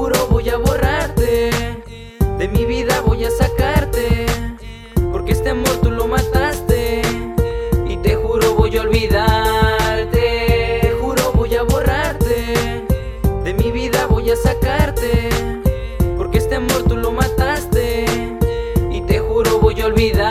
juro voy a borrarte. De mi vida voy a sacarte. Porque este amor tú lo mataste. Y te juro voy a olvidarte. Te juro voy a borrarte. De mi vida voy a sacarte. Porque este amor tú lo mataste. Y te juro voy a olvidarte.